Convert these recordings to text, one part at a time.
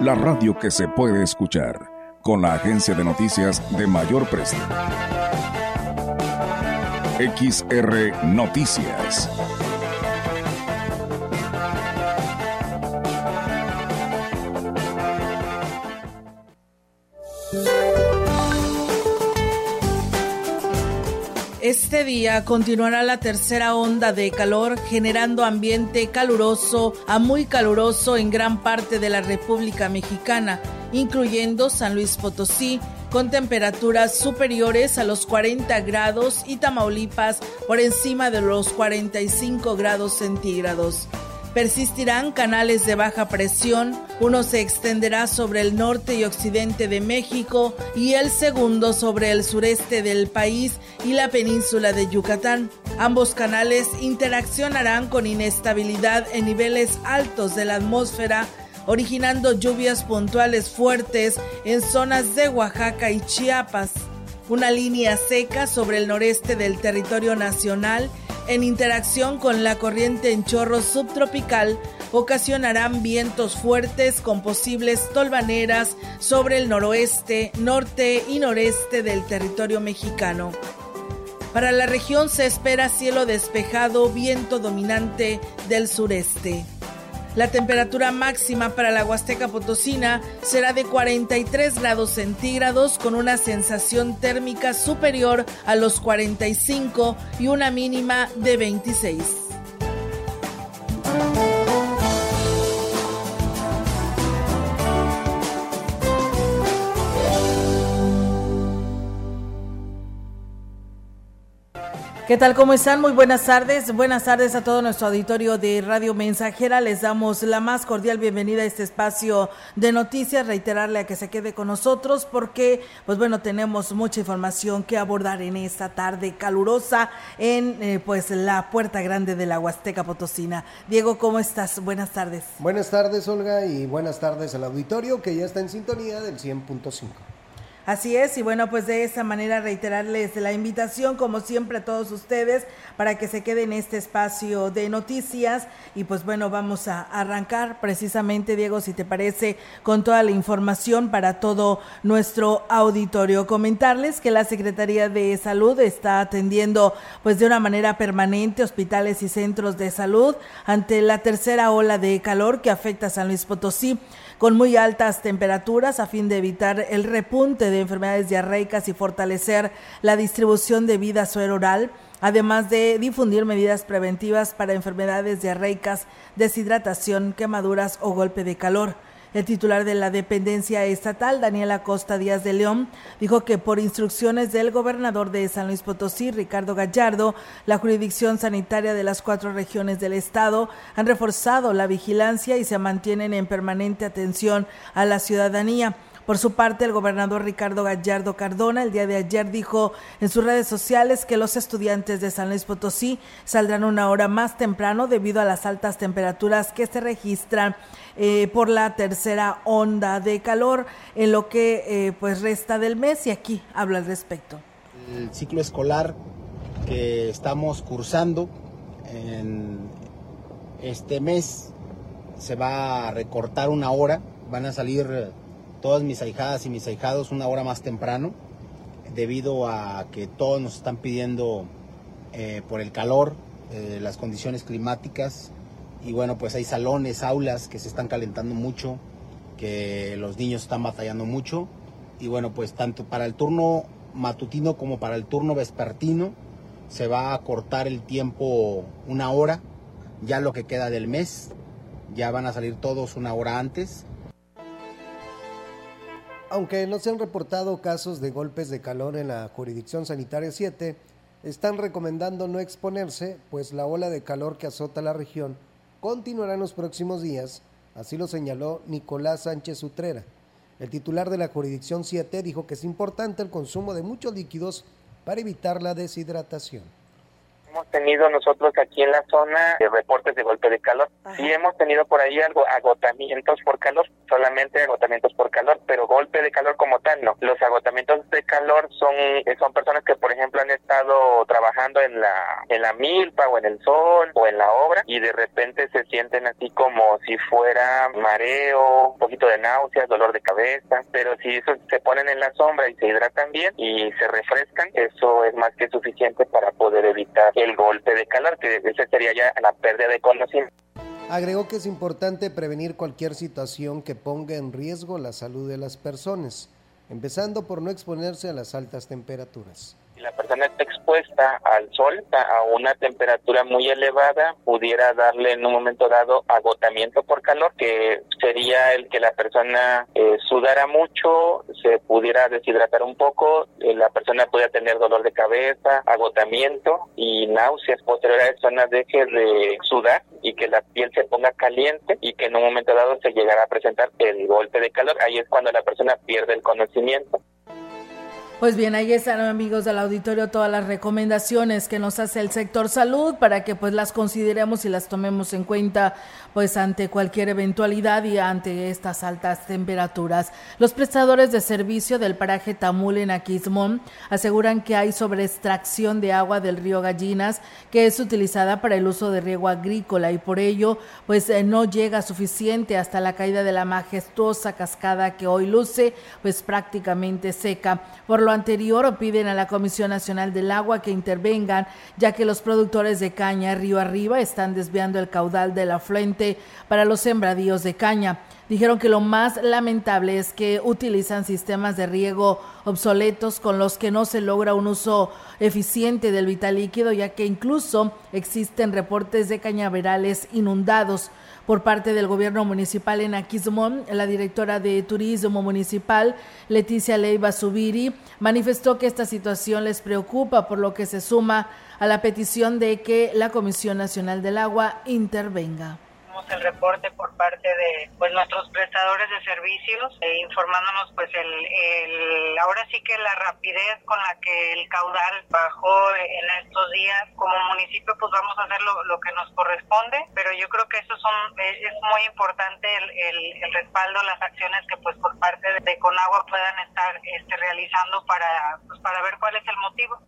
la radio que se puede escuchar, con la agencia de noticias de mayor prestigio. XR Noticias. Este día continuará la tercera onda de calor generando ambiente caluroso a muy caluroso en gran parte de la República Mexicana, incluyendo San Luis Potosí, con temperaturas superiores a los 40 grados y Tamaulipas por encima de los 45 grados centígrados. Persistirán canales de baja presión, uno se extenderá sobre el norte y occidente de México y el segundo sobre el sureste del país y la península de Yucatán. Ambos canales interaccionarán con inestabilidad en niveles altos de la atmósfera originando lluvias puntuales fuertes en zonas de Oaxaca y Chiapas. Una línea seca sobre el noreste del territorio nacional en interacción con la corriente en chorro subtropical ocasionarán vientos fuertes con posibles tolvaneras sobre el noroeste, norte y noreste del territorio mexicano. Para la región se espera cielo despejado, viento dominante del sureste. La temperatura máxima para la Huasteca Potosina será de 43 grados centígrados con una sensación térmica superior a los 45 y una mínima de 26. ¿Qué tal? ¿Cómo están? Muy buenas tardes. Buenas tardes a todo nuestro auditorio de Radio Mensajera. Les damos la más cordial bienvenida a este espacio de noticias. Reiterarle a que se quede con nosotros porque, pues bueno, tenemos mucha información que abordar en esta tarde calurosa en, eh, pues, la puerta grande de la Huasteca Potosina. Diego, ¿cómo estás? Buenas tardes. Buenas tardes, Olga, y buenas tardes al auditorio que ya está en sintonía del 100.5. Así es, y bueno, pues de esa manera reiterarles la invitación, como siempre, a todos ustedes, para que se queden en este espacio de noticias. Y pues bueno, vamos a arrancar precisamente, Diego, si te parece, con toda la información para todo nuestro auditorio. Comentarles que la Secretaría de Salud está atendiendo, pues de una manera permanente, hospitales y centros de salud ante la tercera ola de calor que afecta a San Luis Potosí con muy altas temperaturas a fin de evitar el repunte de enfermedades diarreicas y fortalecer la distribución de vida suero oral además de difundir medidas preventivas para enfermedades diarreicas, deshidratación, quemaduras o golpe de calor. El titular de la dependencia estatal, Daniel Acosta Díaz de León, dijo que por instrucciones del gobernador de San Luis Potosí, Ricardo Gallardo, la jurisdicción sanitaria de las cuatro regiones del estado han reforzado la vigilancia y se mantienen en permanente atención a la ciudadanía. Por su parte, el gobernador Ricardo Gallardo Cardona el día de ayer dijo en sus redes sociales que los estudiantes de San Luis Potosí saldrán una hora más temprano debido a las altas temperaturas que se registran eh, por la tercera onda de calor en lo que eh, pues resta del mes y aquí habla al respecto. El ciclo escolar que estamos cursando en este mes se va a recortar una hora, van a salir todas mis ahijadas y mis ahijados una hora más temprano, debido a que todos nos están pidiendo eh, por el calor, eh, las condiciones climáticas, y bueno, pues hay salones, aulas que se están calentando mucho, que los niños están batallando mucho, y bueno, pues tanto para el turno matutino como para el turno vespertino se va a cortar el tiempo una hora, ya lo que queda del mes, ya van a salir todos una hora antes aunque no se han reportado casos de golpes de calor en la jurisdicción sanitaria 7, están recomendando no exponerse, pues la ola de calor que azota la región continuará en los próximos días, así lo señaló Nicolás Sánchez Utrera, El titular de la jurisdicción 7 dijo que es importante el consumo de muchos líquidos para evitar la deshidratación hemos tenido nosotros aquí en la zona de reportes de golpe de calor. Sí hemos tenido por ahí algo agotamientos por calor, solamente agotamientos por calor, pero golpe de calor como tal no. Los agotamientos de calor son eh, son personas que por ejemplo han estado trabajando en la en la milpa o en el sol o en la obra y de repente se sienten así como si fuera mareo, un poquito de náuseas, dolor de cabeza, pero si eso se ponen en la sombra y se hidratan bien y se refrescan, eso es más que suficiente para poder evitar el golpe de calor, que ese sería ya la pérdida de conocimiento. Agregó que es importante prevenir cualquier situación que ponga en riesgo la salud de las personas, empezando por no exponerse a las altas temperaturas si la persona está expuesta al sol a una temperatura muy elevada, pudiera darle en un momento dado agotamiento por calor, que sería el que la persona eh, sudara mucho, se pudiera deshidratar un poco, eh, la persona pudiera tener dolor de cabeza, agotamiento y náuseas posterior a eso, deje de sudar y que la piel se ponga caliente y que en un momento dado se llegara a presentar el golpe de calor. Ahí es cuando la persona pierde el conocimiento. Pues bien, ahí están amigos del auditorio todas las recomendaciones que nos hace el sector salud para que pues las consideremos y las tomemos en cuenta pues ante cualquier eventualidad y ante estas altas temperaturas. Los prestadores de servicio del paraje Tamul en Aquismón aseguran que hay sobreextracción de agua del río Gallinas que es utilizada para el uso de riego agrícola y por ello pues eh, no llega suficiente hasta la caída de la majestuosa cascada que hoy luce pues prácticamente seca. Por lo anterior, piden a la Comisión Nacional del Agua que intervengan, ya que los productores de caña río arriba están desviando el caudal de la fuente para los sembradíos de caña. Dijeron que lo más lamentable es que utilizan sistemas de riego obsoletos con los que no se logra un uso eficiente del vital líquido, ya que incluso existen reportes de cañaverales inundados por parte del gobierno municipal en Aquismón. La directora de Turismo Municipal, Leticia Leiva Subiri, manifestó que esta situación les preocupa, por lo que se suma a la petición de que la Comisión Nacional del Agua intervenga el reporte por parte de pues nuestros prestadores de servicios eh, informándonos pues el, el, ahora sí que la rapidez con la que el caudal bajó en estos días. Como municipio pues vamos a hacer lo, que nos corresponde pero yo creo que eso son es, muy importante el, el, el, respaldo las acciones que pues por parte de, Conagua puedan estar este, realizando para pues, para ver cuál es el motivo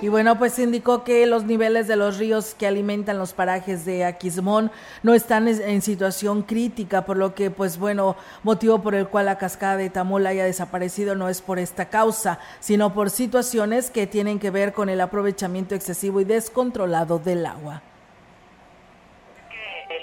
y bueno, pues indicó que los niveles de los ríos que alimentan los parajes de Aquismón no están en situación crítica, por lo que, pues bueno, motivo por el cual la cascada de Tamul haya desaparecido no es por esta causa, sino por situaciones que tienen que ver con el aprovechamiento excesivo y descontrolado del agua.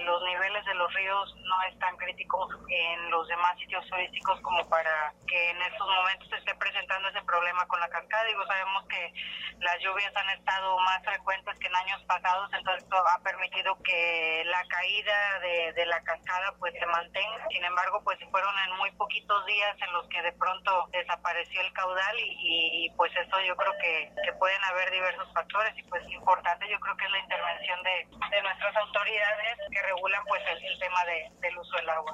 Los niveles de los ríos no están críticos en los demás sitios turísticos como para que en estos momentos se esté presentando ese problema con la cascada. Digo, sabemos que las lluvias han estado más frecuentes que en años pasados, entonces esto ha permitido que la caída de, la cascada pues se mantenga. Sin embargo, pues fueron en muy poquitos días en los que de pronto desapareció el caudal y, pues eso yo creo que, que, pueden haber diversos factores y pues importante yo creo que es la intervención de, nuestras autoridades que regulan pues el, el tema de, del uso del agua.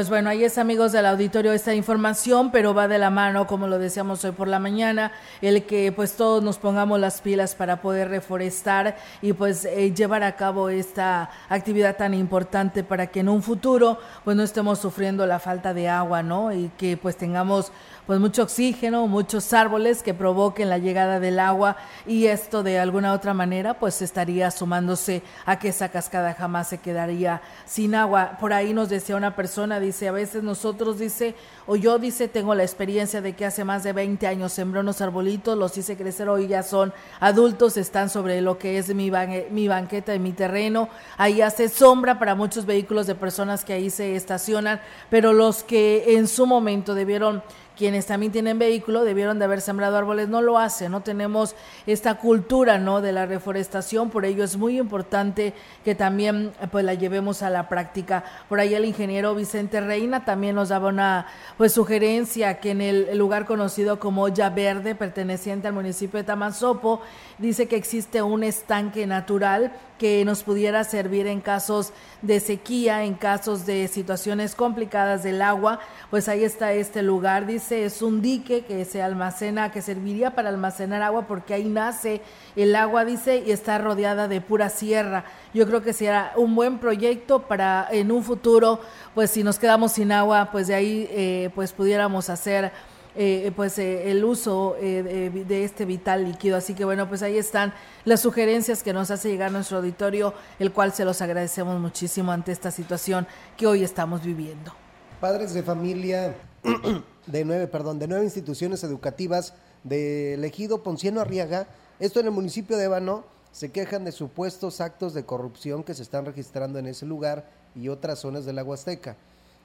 Pues bueno, ahí es amigos del auditorio esta información, pero va de la mano, como lo decíamos hoy por la mañana, el que pues todos nos pongamos las pilas para poder reforestar y pues eh, llevar a cabo esta actividad tan importante para que en un futuro pues no estemos sufriendo la falta de agua, ¿no? Y que pues tengamos pues mucho oxígeno, muchos árboles que provoquen la llegada del agua y esto de alguna otra manera pues estaría sumándose a que esa cascada jamás se quedaría sin agua. Por ahí nos decía una persona, dice, a veces nosotros dice, o yo dice, tengo la experiencia de que hace más de 20 años sembré unos arbolitos, los hice crecer, hoy ya son adultos, están sobre lo que es mi, mi banqueta de mi terreno, ahí hace sombra para muchos vehículos de personas que ahí se estacionan, pero los que en su momento debieron quienes también tienen vehículo debieron de haber sembrado árboles, no lo hacen, no tenemos esta cultura, ¿no? de la reforestación, por ello es muy importante que también pues la llevemos a la práctica. Por ahí el ingeniero Vicente Reina también nos daba una pues sugerencia que en el lugar conocido como Ya Verde, perteneciente al municipio de Tamazopo, dice que existe un estanque natural que nos pudiera servir en casos de sequía, en casos de situaciones complicadas del agua, pues ahí está este lugar, dice, es un dique que se almacena, que serviría para almacenar agua porque ahí nace el agua, dice, y está rodeada de pura sierra. Yo creo que será un buen proyecto para en un futuro, pues si nos quedamos sin agua, pues de ahí eh, pues pudiéramos hacer eh, pues eh, el uso eh, de, este vital líquido. Así que bueno, pues ahí están las sugerencias que nos hace llegar nuestro auditorio, el cual se los agradecemos muchísimo ante esta situación que hoy estamos viviendo. Padres de familia de nueve, perdón, de nueve instituciones educativas de Ejido Ponciano Arriaga, esto en el municipio de Ébano, se quejan de supuestos actos de corrupción que se están registrando en ese lugar y otras zonas del la Huasteca,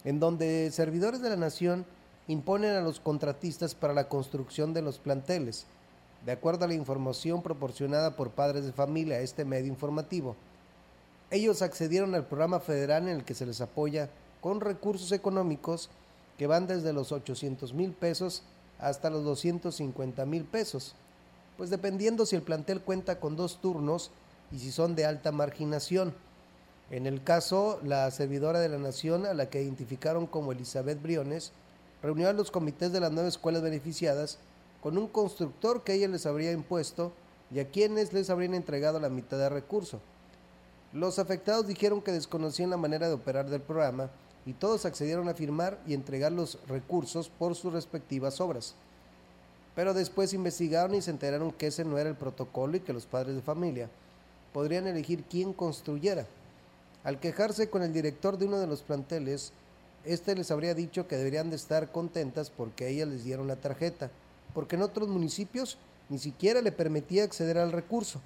en donde servidores de la nación imponen a los contratistas para la construcción de los planteles. De acuerdo a la información proporcionada por padres de familia a este medio informativo, ellos accedieron al programa federal en el que se les apoya con recursos económicos que van desde los 800 mil pesos hasta los 250 mil pesos, pues dependiendo si el plantel cuenta con dos turnos y si son de alta marginación. En el caso, la servidora de la Nación, a la que identificaron como Elizabeth Briones, reunió a los comités de las nueve escuelas beneficiadas con un constructor que ella les habría impuesto y a quienes les habrían entregado la mitad de recurso. Los afectados dijeron que desconocían la manera de operar del programa y todos accedieron a firmar y entregar los recursos por sus respectivas obras. Pero después investigaron y se enteraron que ese no era el protocolo y que los padres de familia podrían elegir quién construyera. Al quejarse con el director de uno de los planteles, este les habría dicho que deberían de estar contentas porque ellas les dieron la tarjeta, porque en otros municipios ni siquiera le permitía acceder al recurso.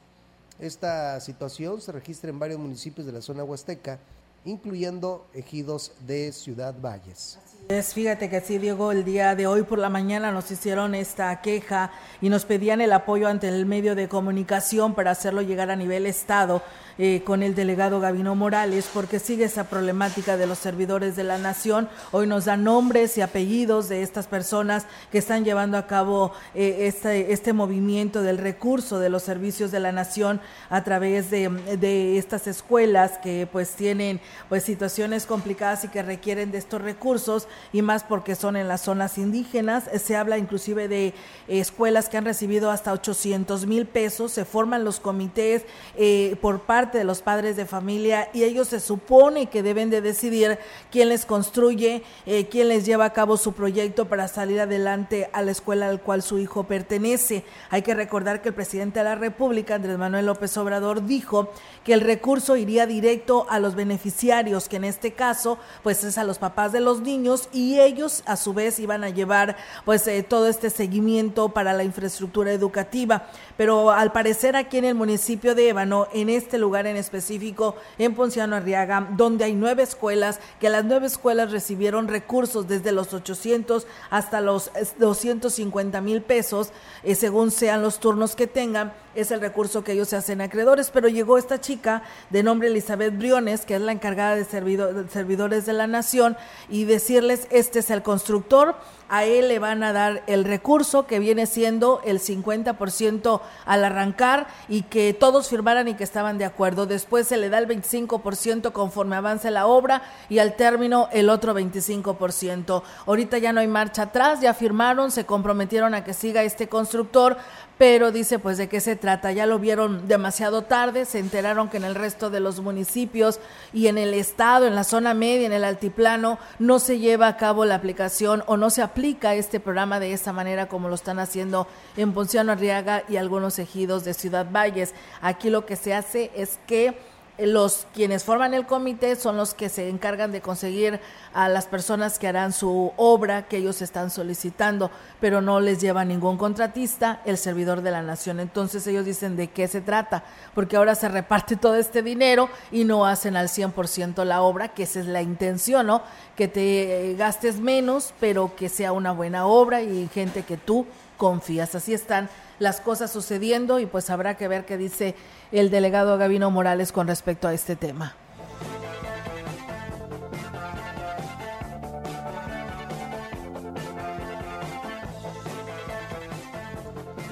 Esta situación se registra en varios municipios de la zona huasteca, incluyendo ejidos de Ciudad Valles. Es, fíjate que sí, Diego, el día de hoy por la mañana nos hicieron esta queja y nos pedían el apoyo ante el medio de comunicación para hacerlo llegar a nivel Estado eh, con el delegado Gabino Morales, porque sigue esa problemática de los servidores de la nación. Hoy nos dan nombres y apellidos de estas personas que están llevando a cabo eh, este, este movimiento del recurso de los servicios de la nación a través de, de estas escuelas que pues tienen pues situaciones complicadas y que requieren de estos recursos y más porque son en las zonas indígenas. Se habla inclusive de escuelas que han recibido hasta 800 mil pesos, se forman los comités eh, por parte de los padres de familia y ellos se supone que deben de decidir quién les construye, eh, quién les lleva a cabo su proyecto para salir adelante a la escuela al cual su hijo pertenece. Hay que recordar que el presidente de la República, Andrés Manuel López Obrador, dijo que el recurso iría directo a los beneficiarios, que en este caso pues es a los papás de los niños y ellos a su vez iban a llevar pues eh, todo este seguimiento para la infraestructura educativa. Pero al parecer aquí en el municipio de Ébano, en este lugar en específico, en Ponciano Arriaga, donde hay nueve escuelas, que las nueve escuelas recibieron recursos desde los 800 hasta los 250 mil pesos, eh, según sean los turnos que tengan, es el recurso que ellos se hacen acreedores. Pero llegó esta chica de nombre Elizabeth Briones, que es la encargada de servidores de la nación, y decirles, este es el constructor, a él le van a dar el recurso que viene siendo el 50% al arrancar y que todos firmaran y que estaban de acuerdo. Después se le da el 25% conforme avance la obra y al término el otro 25%. Ahorita ya no hay marcha atrás, ya firmaron, se comprometieron a que siga este constructor, pero dice pues de qué se trata. Ya lo vieron demasiado tarde, se enteraron que en el resto de los municipios y en el estado, en la zona media, en el altiplano, no se lleva a cabo la aplicación o no se aplica este programa de esta manera como lo están haciendo en Ponciano Arriaga y algunos ejidos de Ciudad Valles. Aquí lo que se hace es que los quienes forman el comité son los que se encargan de conseguir a las personas que harán su obra que ellos están solicitando, pero no les lleva ningún contratista el servidor de la nación. Entonces ellos dicen de qué se trata, porque ahora se reparte todo este dinero y no hacen al 100% la obra, que esa es la intención, ¿no? Que te gastes menos, pero que sea una buena obra y gente que tú confías. Así están las cosas sucediendo y pues habrá que ver qué dice el delegado Gabino Morales con respecto a este tema.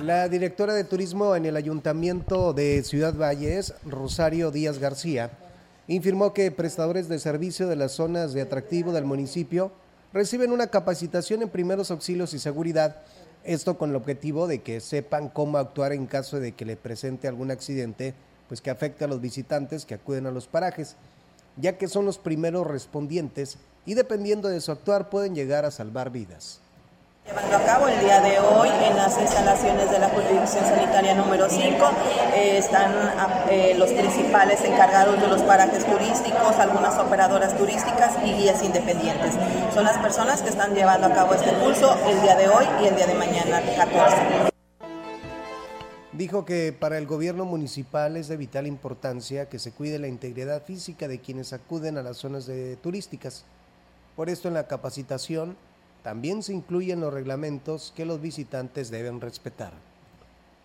La directora de turismo en el ayuntamiento de Ciudad Valles, Rosario Díaz García, informó que prestadores de servicio de las zonas de atractivo del municipio reciben una capacitación en primeros auxilios y seguridad, esto con el objetivo de que sepan cómo actuar en caso de que le presente algún accidente, pues que afecte a los visitantes que acuden a los parajes, ya que son los primeros respondientes y dependiendo de su actuar pueden llegar a salvar vidas llevando a cabo el día de hoy en las instalaciones de la jurisdicción sanitaria número 5. Eh, están eh, los principales encargados de los parajes turísticos, algunas operadoras turísticas y guías independientes. Son las personas que están llevando a cabo este curso el día de hoy y el día de mañana 14. Dijo que para el gobierno municipal es de vital importancia que se cuide la integridad física de quienes acuden a las zonas de turísticas. Por esto en la capacitación también se incluyen los reglamentos que los visitantes deben respetar.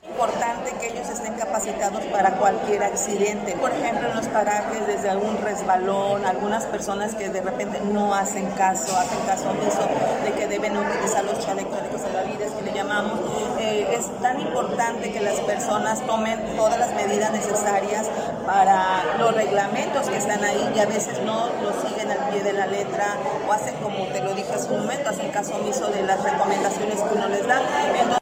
Importante que ellos estén capacitados para cualquier accidente. Por ejemplo, en los parajes, desde algún resbalón, algunas personas que de repente no hacen caso, hacen caso omiso de que deben utilizar los chalecos salvavidas que le llamamos. Eh, es tan importante que las personas tomen todas las medidas necesarias para los reglamentos que están ahí y a veces no los siguen al pie de la letra o hacen como te lo dije hace un momento, hacen caso omiso de las recomendaciones que uno les da.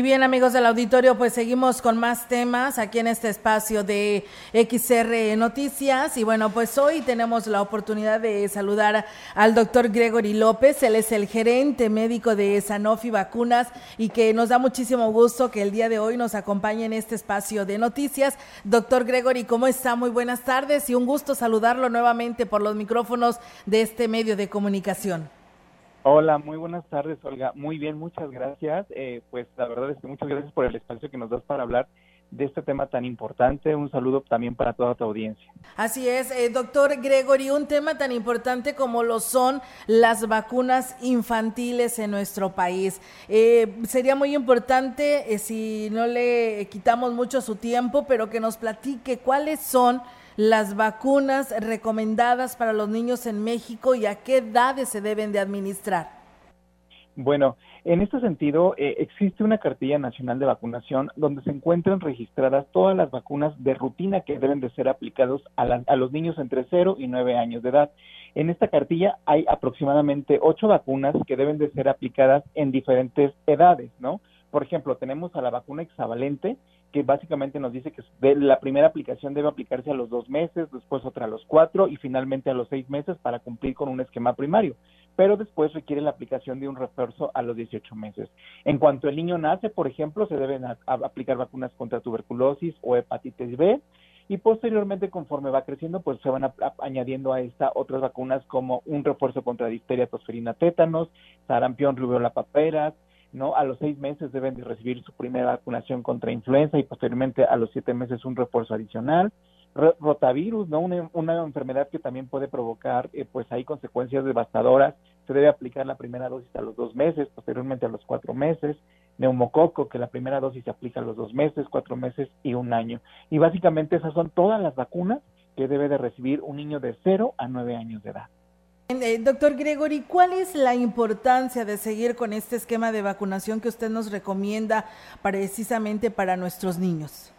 Y bien amigos del auditorio, pues seguimos con más temas aquí en este espacio de XR Noticias. Y bueno, pues hoy tenemos la oportunidad de saludar al doctor Gregory López. Él es el gerente médico de Sanofi Vacunas y que nos da muchísimo gusto que el día de hoy nos acompañe en este espacio de noticias. Doctor Gregory, ¿cómo está? Muy buenas tardes y un gusto saludarlo nuevamente por los micrófonos de este medio de comunicación. Hola, muy buenas tardes, Olga. Muy bien, muchas gracias. Eh, pues la verdad es que muchas gracias por el espacio que nos das para hablar de este tema tan importante. Un saludo también para toda tu audiencia. Así es, eh, doctor Gregory, un tema tan importante como lo son las vacunas infantiles en nuestro país. Eh, sería muy importante, si no le quitamos mucho su tiempo, pero que nos platique cuáles son las vacunas recomendadas para los niños en México y a qué edades se deben de administrar? Bueno, en este sentido, eh, existe una cartilla nacional de vacunación donde se encuentran registradas todas las vacunas de rutina que deben de ser aplicados a, a los niños entre 0 y 9 años de edad. En esta cartilla hay aproximadamente ocho vacunas que deben de ser aplicadas en diferentes edades, ¿no? Por ejemplo, tenemos a la vacuna hexavalente, que básicamente nos dice que la primera aplicación debe aplicarse a los dos meses, después otra a los cuatro y finalmente a los seis meses para cumplir con un esquema primario. Pero después requiere la aplicación de un refuerzo a los 18 meses. En cuanto el niño nace, por ejemplo, se deben aplicar vacunas contra tuberculosis o hepatitis B y posteriormente conforme va creciendo pues se van añadiendo a esta otras vacunas como un refuerzo contra difteria, tosferina, tétanos, sarampión, rubiola, paperas, ¿no? A los seis meses deben de recibir su primera vacunación contra influenza y posteriormente a los siete meses un refuerzo adicional. rotavirus, ¿no? Una, enfermedad que también puede provocar, eh, pues, hay consecuencias devastadoras. Se debe aplicar la primera dosis a los dos meses, posteriormente a los cuatro meses. Neumococo, que la primera dosis se aplica a los dos meses, cuatro meses y un año. Y básicamente esas son todas las vacunas que debe de recibir un niño de cero a nueve años de edad. Eh, doctor Gregory, ¿cuál es la importancia de seguir con este esquema de vacunación que usted nos recomienda precisamente para nuestros niños?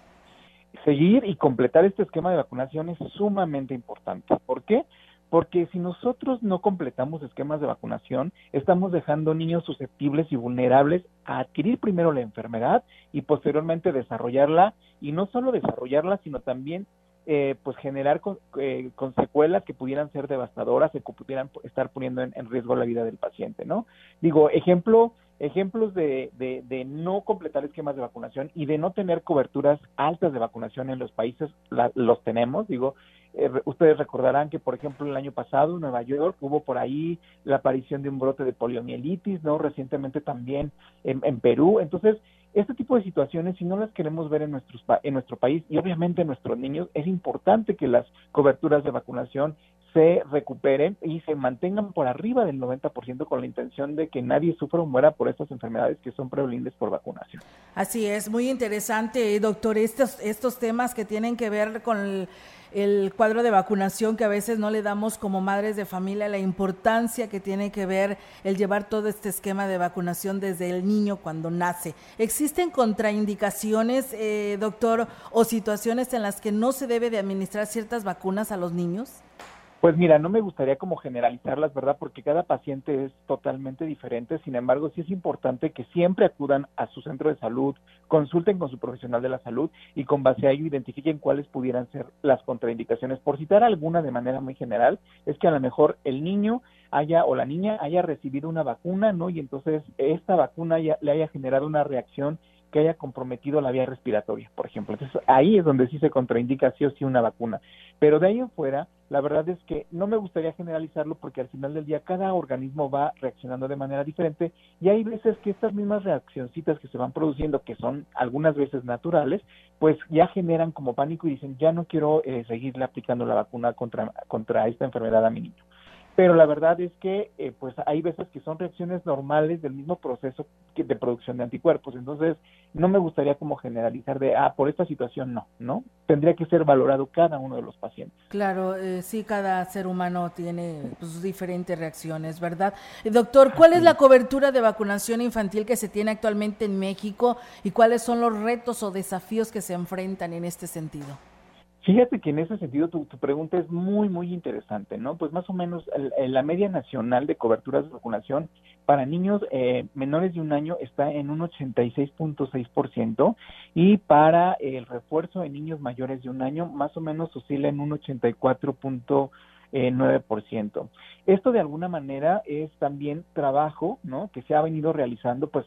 Seguir y completar este esquema de vacunación es sumamente importante. ¿Por qué? Porque si nosotros no completamos esquemas de vacunación, estamos dejando niños susceptibles y vulnerables a adquirir primero la enfermedad y posteriormente desarrollarla, y no solo desarrollarla, sino también eh, pues generar con, eh, con, secuelas que pudieran ser devastadoras que pudieran estar poniendo en, riesgo la vida del paciente, ¿no? Digo, ejemplo, ejemplos de, de, no completar esquemas de vacunación y de no tener coberturas altas de vacunación en los países, los tenemos, digo, eh, ustedes recordarán que, por ejemplo, el año pasado en Nueva York hubo por ahí la aparición de un brote de poliomielitis, ¿no? Recientemente también en, Perú. Entonces, este tipo de situaciones, si no las queremos ver en, nuestros, en nuestro país y obviamente en nuestros niños, es importante que las coberturas de vacunación se recuperen y se mantengan por arriba del 90% con la intención de que nadie sufra o muera por estas enfermedades que son prevalientes por vacunación. Así es, muy interesante, doctor, estos, estos temas que tienen que ver con el cuadro de vacunación que a veces no le damos como madres de familia, la importancia que tiene que ver el llevar todo este esquema de vacunación desde el niño cuando nace. ¿Existen contraindicaciones, eh, doctor, o situaciones en las que no se debe de administrar ciertas vacunas a los niños? Pues mira, no me gustaría como generalizarlas, ¿verdad? Porque cada paciente es totalmente diferente. Sin embargo, sí es importante que siempre acudan a su centro de salud, consulten con su profesional de la salud y con base a ello identifiquen cuáles pudieran ser las contraindicaciones. Por citar alguna de manera muy general, es que a lo mejor el niño haya o la niña haya recibido una vacuna, ¿no? Y entonces esta vacuna ya, le haya generado una reacción que haya comprometido la vía respiratoria, por ejemplo. Entonces, ahí es donde sí se contraindica sí o sí una vacuna. Pero de ahí en fuera, la verdad es que no me gustaría generalizarlo porque al final del día cada organismo va reaccionando de manera diferente y hay veces que estas mismas reaccioncitas que se van produciendo, que son algunas veces naturales, pues ya generan como pánico y dicen, ya no quiero eh, seguirle aplicando la vacuna contra, contra esta enfermedad a mi niño pero la verdad es que eh, pues hay veces que son reacciones normales del mismo proceso que de producción de anticuerpos. Entonces no me gustaría como generalizar de ah por esta situación no no tendría que ser valorado cada uno de los pacientes. Claro eh, sí cada ser humano tiene pues, diferentes reacciones verdad eh, doctor cuál es la cobertura de vacunación infantil que se tiene actualmente en México y cuáles son los retos o desafíos que se enfrentan en este sentido Fíjate que en ese sentido tu, pregunta es muy, muy interesante, ¿no? Pues más o menos la media nacional de coberturas de vacunación para niños eh, menores de un año está en un 86.6% y para el refuerzo de niños mayores de un año más o menos oscila en un 84.9%. Esto de alguna manera es también trabajo, ¿no? Que se ha venido realizando, pues,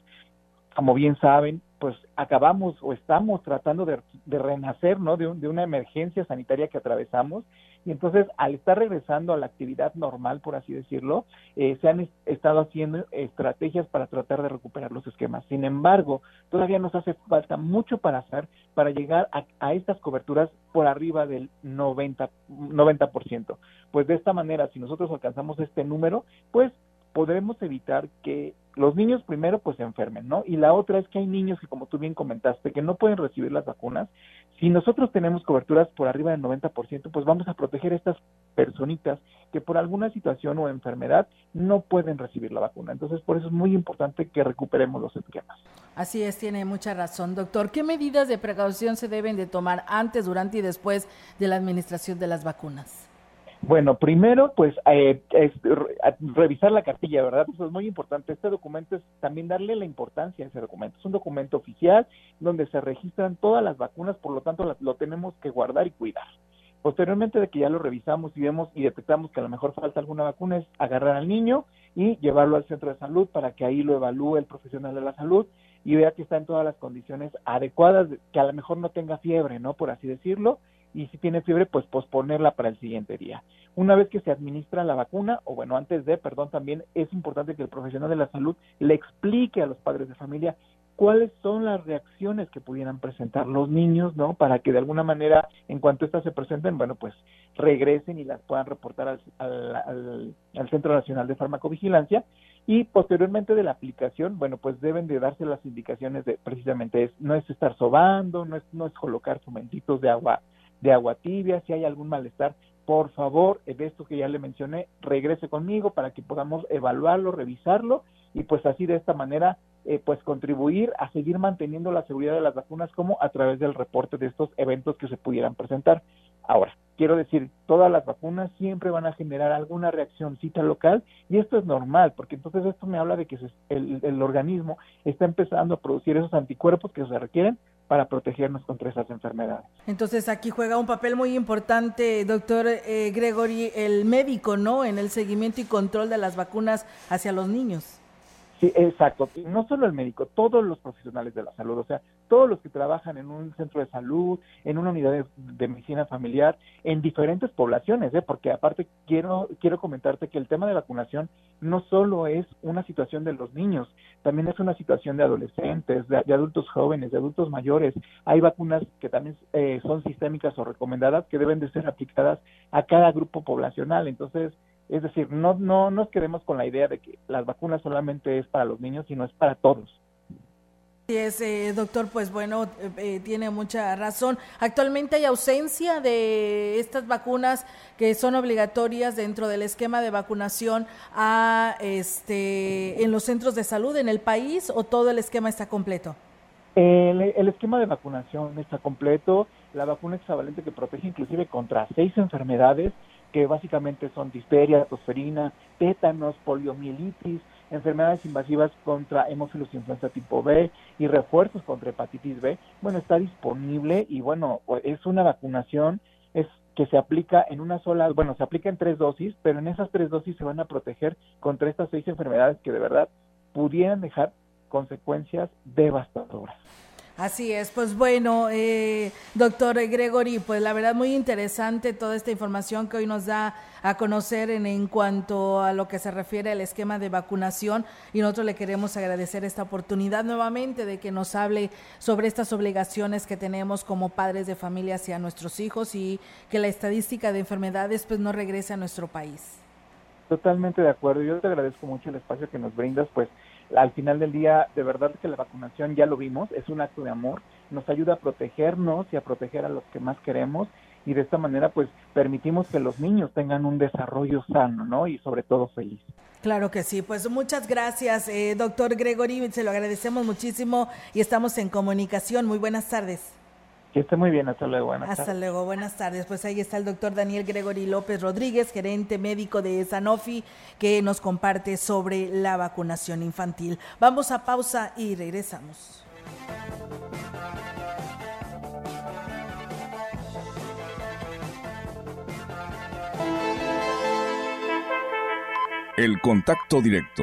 como bien saben, pues acabamos o estamos tratando de, renacer, ¿no? De, de, una emergencia sanitaria que atravesamos y entonces al estar regresando a la actividad normal, por así decirlo, eh, se han estado haciendo estrategias para tratar de recuperar los esquemas. Sin embargo, todavía nos hace falta mucho para hacer para llegar a, a estas coberturas por arriba del 90, 90%. Pues de esta manera, si nosotros alcanzamos este número, pues podremos evitar que los niños primero pues se enfermen, ¿no? Y la otra es que hay niños que como tú bien comentaste que no pueden recibir las vacunas. Si nosotros tenemos coberturas por arriba del 90%, pues vamos a proteger a estas personitas que por alguna situación o enfermedad no pueden recibir la vacuna. Entonces, por eso es muy importante que recuperemos los esquemas. Así es, tiene mucha razón, doctor. ¿Qué medidas de precaución se deben de tomar antes, durante y después de la administración de las vacunas? Bueno, primero, pues, eh, revisar la cartilla, ¿verdad? Eso es muy importante. Este documento es también darle la importancia a ese documento. Es un documento oficial donde se registran todas las vacunas, por lo tanto, lo tenemos que guardar y cuidar. Posteriormente de que ya lo revisamos y vemos y detectamos que a lo mejor falta alguna vacuna, es agarrar al niño y llevarlo al centro de salud para que ahí lo evalúe el profesional de la salud y vea que está en todas las condiciones adecuadas, que a lo mejor no tenga fiebre, ¿no? Por así decirlo, y si tiene fiebre, pues posponerla para el siguiente día. Una vez que se administra la vacuna, o bueno, antes de, perdón, también es importante que el profesional de la salud le explique a los padres de familia cuáles son las reacciones que pudieran presentar los niños, ¿no? Para que de alguna manera, en cuanto éstas se presenten, bueno, pues regresen y las puedan reportar al, al, Centro Nacional de Farmacovigilancia y posteriormente de la aplicación, bueno, pues deben de darse las indicaciones de precisamente es, no es estar sobando, no es, no es colocar fomentitos de agua de agua tibia, si hay algún malestar, por favor, de esto que ya le mencioné, regrese conmigo para que podamos evaluarlo, revisarlo y pues así de esta manera eh, pues contribuir a seguir manteniendo la seguridad de las vacunas como a través del reporte de estos eventos que se pudieran presentar. Ahora, quiero decir, todas las vacunas siempre van a generar alguna reaccióncita local y esto es normal, porque entonces esto me habla de que el organismo está empezando a producir esos anticuerpos que se requieren para protegernos contra esas enfermedades. Entonces aquí juega un papel muy importante, doctor eh, Gregory, el médico, ¿no? En el seguimiento y control de las vacunas hacia los niños. Sí, exacto. No solo el médico, todos los profesionales de la salud, o sea, todos los que trabajan en un centro de salud, en una unidad de, medicina familiar, en diferentes poblaciones, ¿eh? porque aparte quiero, quiero comentarte que el tema de vacunación no solo es una situación de los niños, también es una situación de adolescentes, de, adultos jóvenes, de adultos mayores. Hay vacunas que también eh, son sistémicas o recomendadas que deben de ser aplicadas a cada grupo poblacional. Entonces, es decir, no, no nos quedemos con la idea de que las vacunas solamente es para los niños, sino es para todos. Sí, es, eh, doctor, pues bueno, eh, eh, tiene mucha razón. Actualmente hay ausencia de estas vacunas que son obligatorias dentro del esquema de vacunación a, este, en los centros de salud en el país o todo el esquema está completo. El, el esquema de vacunación está completo. La vacuna hexavalente que protege inclusive contra seis enfermedades que básicamente son difteria, tosferina, tétanos, poliomielitis, enfermedades invasivas contra hemófilos influenza tipo B y refuerzos contra hepatitis B, bueno, está disponible y bueno, es una vacunación es que se aplica en una sola, bueno, se aplica en tres dosis, pero en esas tres dosis se van a proteger contra estas seis enfermedades que de verdad pudieran dejar consecuencias devastadoras. Así es, pues bueno, eh, doctor Gregory, pues la verdad muy interesante toda esta información que hoy nos da a conocer en, en cuanto a lo que se refiere al esquema de vacunación y nosotros le queremos agradecer esta oportunidad nuevamente de que nos hable sobre estas obligaciones que tenemos como padres de familia hacia nuestros hijos y que la estadística de enfermedades pues no regrese a nuestro país. Totalmente de acuerdo, yo te agradezco mucho el espacio que nos brindas, pues al final del día, de verdad que la vacunación ya lo vimos, es un acto de amor, nos ayuda a protegernos y a proteger a los que más queremos y de esta manera pues permitimos que los niños tengan un desarrollo sano, ¿no? Y sobre todo feliz. Claro que sí, pues muchas gracias, eh, doctor Gregory, se lo agradecemos muchísimo y estamos en comunicación. Muy buenas tardes. Que esté muy bien, hasta luego. Buenas hasta luego, buenas tardes. Pues ahí está el doctor Daniel Gregory López Rodríguez, gerente médico de Sanofi, que nos comparte sobre la vacunación infantil. Vamos a pausa y regresamos. El contacto directo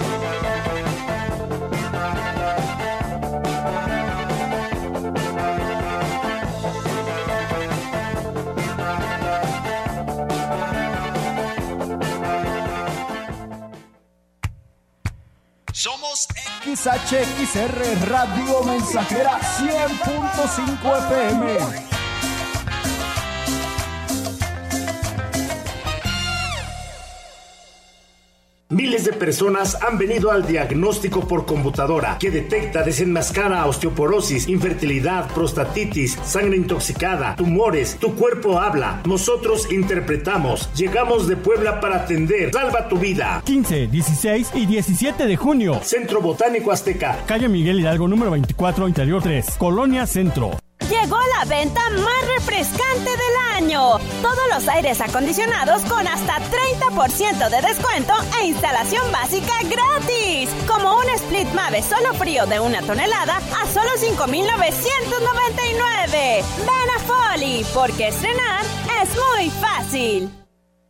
kilashuasteco.com. XHXR Radio Mensajera 100.5 FM. Miles de personas han venido al diagnóstico por computadora que detecta, desenmascara osteoporosis, infertilidad, prostatitis, sangre intoxicada, tumores. Tu cuerpo habla. Nosotros interpretamos. Llegamos de Puebla para atender. Salva tu vida. 15, 16 y 17 de junio. Centro Botánico Azteca. Calle Miguel Hidalgo número 24, Interior 3. Colonia Centro. Llegó la venta más refrescante del año. Todos los aires acondicionados con hasta 30% de descuento e instalación básica gratis. Como un Split Mave solo frío de una tonelada a solo 5.999. Ven a Folly, porque estrenar es muy fácil.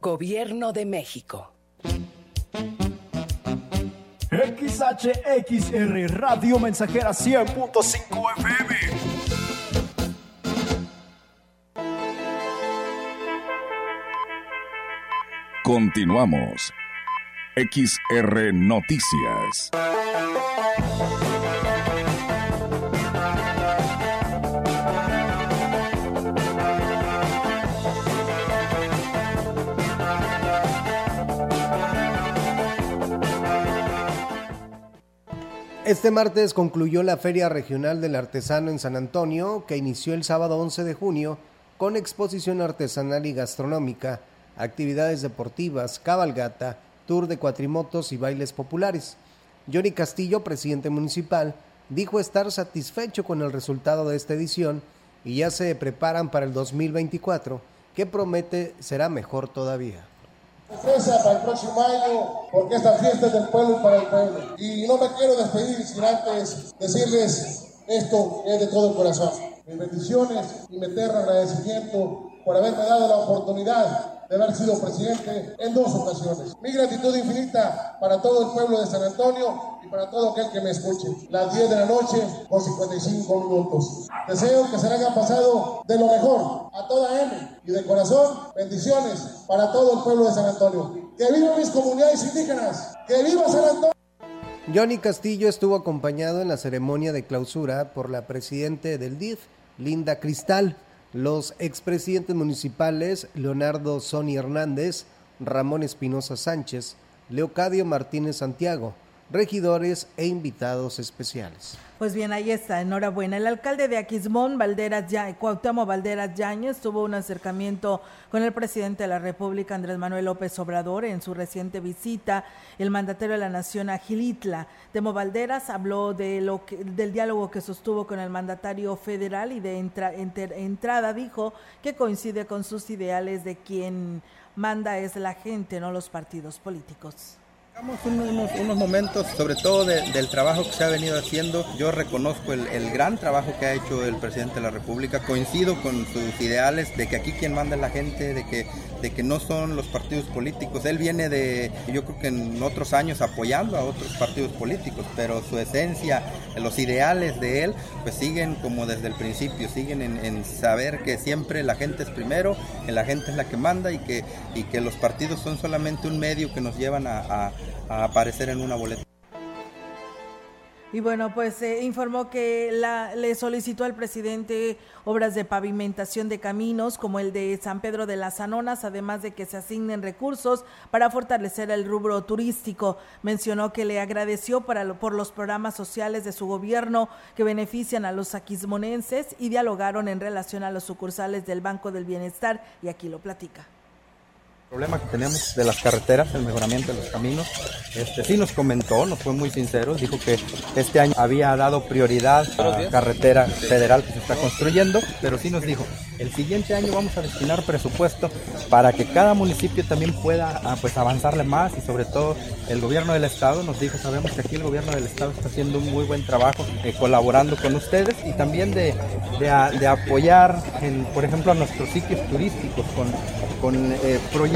Gobierno de México. XHXR Radio Mensajera 100.5 FM. Continuamos. XR Noticias. Este martes concluyó la Feria Regional del Artesano en San Antonio, que inició el sábado 11 de junio con exposición artesanal y gastronómica, actividades deportivas, cabalgata, tour de cuatrimotos y bailes populares. Johnny Castillo, presidente municipal, dijo estar satisfecho con el resultado de esta edición y ya se preparan para el 2024, que promete será mejor todavía para el próximo año, porque esta fiesta es del pueblo y para el pueblo. Y no me quiero despedir sin antes decirles esto es de todo corazón. Mis bendiciones y mi eterno agradecimiento por haberme dado la oportunidad de haber sido presidente en dos ocasiones. Mi gratitud infinita para todo el pueblo de San Antonio y para todo aquel que me escuche. Las 10 de la noche con 55 minutos. Deseo que se le haya pasado de lo mejor a toda M y de corazón bendiciones para todo el pueblo de San Antonio. Que viva mis comunidades indígenas. Que viva San Antonio. Johnny Castillo estuvo acompañado en la ceremonia de clausura por la presidente del DIF, Linda Cristal los expresidentes municipales Leonardo Sony Hernández, Ramón Espinosa Sánchez, Leocadio Martínez Santiago, regidores e invitados especiales. Pues bien, ahí está, enhorabuena. El alcalde de Aquismón, Valderas ya, Cuauhtémoc Valderas Yáñez, tuvo un acercamiento con el presidente de la República, Andrés Manuel López Obrador, en su reciente visita. El mandatario de la Nación a Gilitla, Temo Valderas, habló de lo del diálogo que sostuvo con el mandatario federal y de entrada dijo que coincide con sus ideales de quien manda es la gente, no los partidos políticos. Unos, unos, momentos, sobre todo del trabajo que se ha venido haciendo. Yo reconozco el, gran trabajo que ha hecho el presidente de la República. Coincido con sus ideales de que aquí quien manda es la gente, de que, de que no son los partidos políticos. Él viene de, yo creo que en otros años apoyando a otros partidos políticos, pero su esencia, los ideales de él, pues siguen como desde el principio, siguen en, saber que siempre la gente es primero, que la gente es la que manda y que, y que los partidos son solamente un medio que nos llevan a a aparecer en una boleta. Y bueno, pues se informó que le solicitó al presidente obras de pavimentación de caminos como el de San Pedro de las Anonas, además de que se asignen recursos para fortalecer el rubro turístico. Mencionó que le agradeció por los programas sociales de su gobierno que benefician a los aquismonenses y dialogaron en relación a los sucursales del Banco del Bienestar y aquí lo platica problema que tenemos de las carreteras, el mejoramiento de los caminos. Este, sí nos comentó, nos fue muy sincero, dijo que este año había dado prioridad a la carretera federal que se está construyendo, pero sí nos dijo, el siguiente año vamos a destinar presupuesto para que cada municipio también pueda ah, pues avanzarle más y sobre todo el gobierno del estado nos dijo, sabemos que aquí el gobierno del estado está haciendo un muy buen trabajo eh, colaborando con ustedes y también de, de, apoyar, en, por ejemplo, a nuestros sitios turísticos con, con eh, proyectos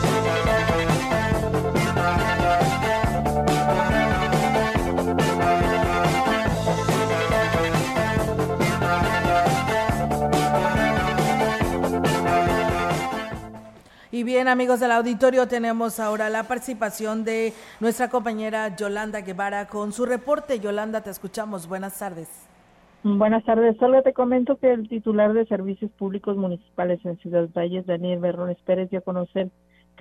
Bien, amigos del auditorio, tenemos ahora la participación de nuestra compañera Yolanda Guevara con su reporte. Yolanda, te escuchamos. Buenas tardes. Buenas tardes. Solo te comento que el titular de Servicios Públicos Municipales en Ciudad Valles, Daniel Berrones Pérez, dio a conocer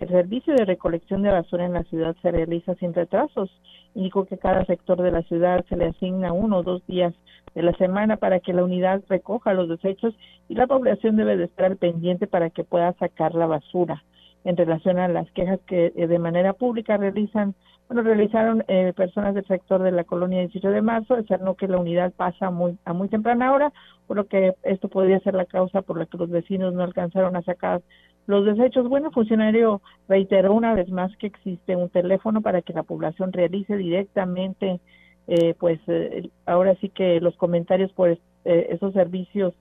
el servicio de recolección de basura en la ciudad se realiza sin retrasos. Indicó que cada sector de la ciudad se le asigna uno o dos días de la semana para que la unidad recoja los desechos y la población debe de estar pendiente para que pueda sacar la basura en relación a las quejas que eh, de manera pública realizan, bueno, realizaron eh, personas del sector de la colonia 18 de marzo, no que la unidad pasa muy, a muy temprana hora, por lo que esto podría ser la causa por la que los vecinos no alcanzaron a sacar los desechos. Bueno, funcionario reiteró una vez más que existe un teléfono para que la población realice directamente, eh, pues ahora sí que los comentarios por esos servicios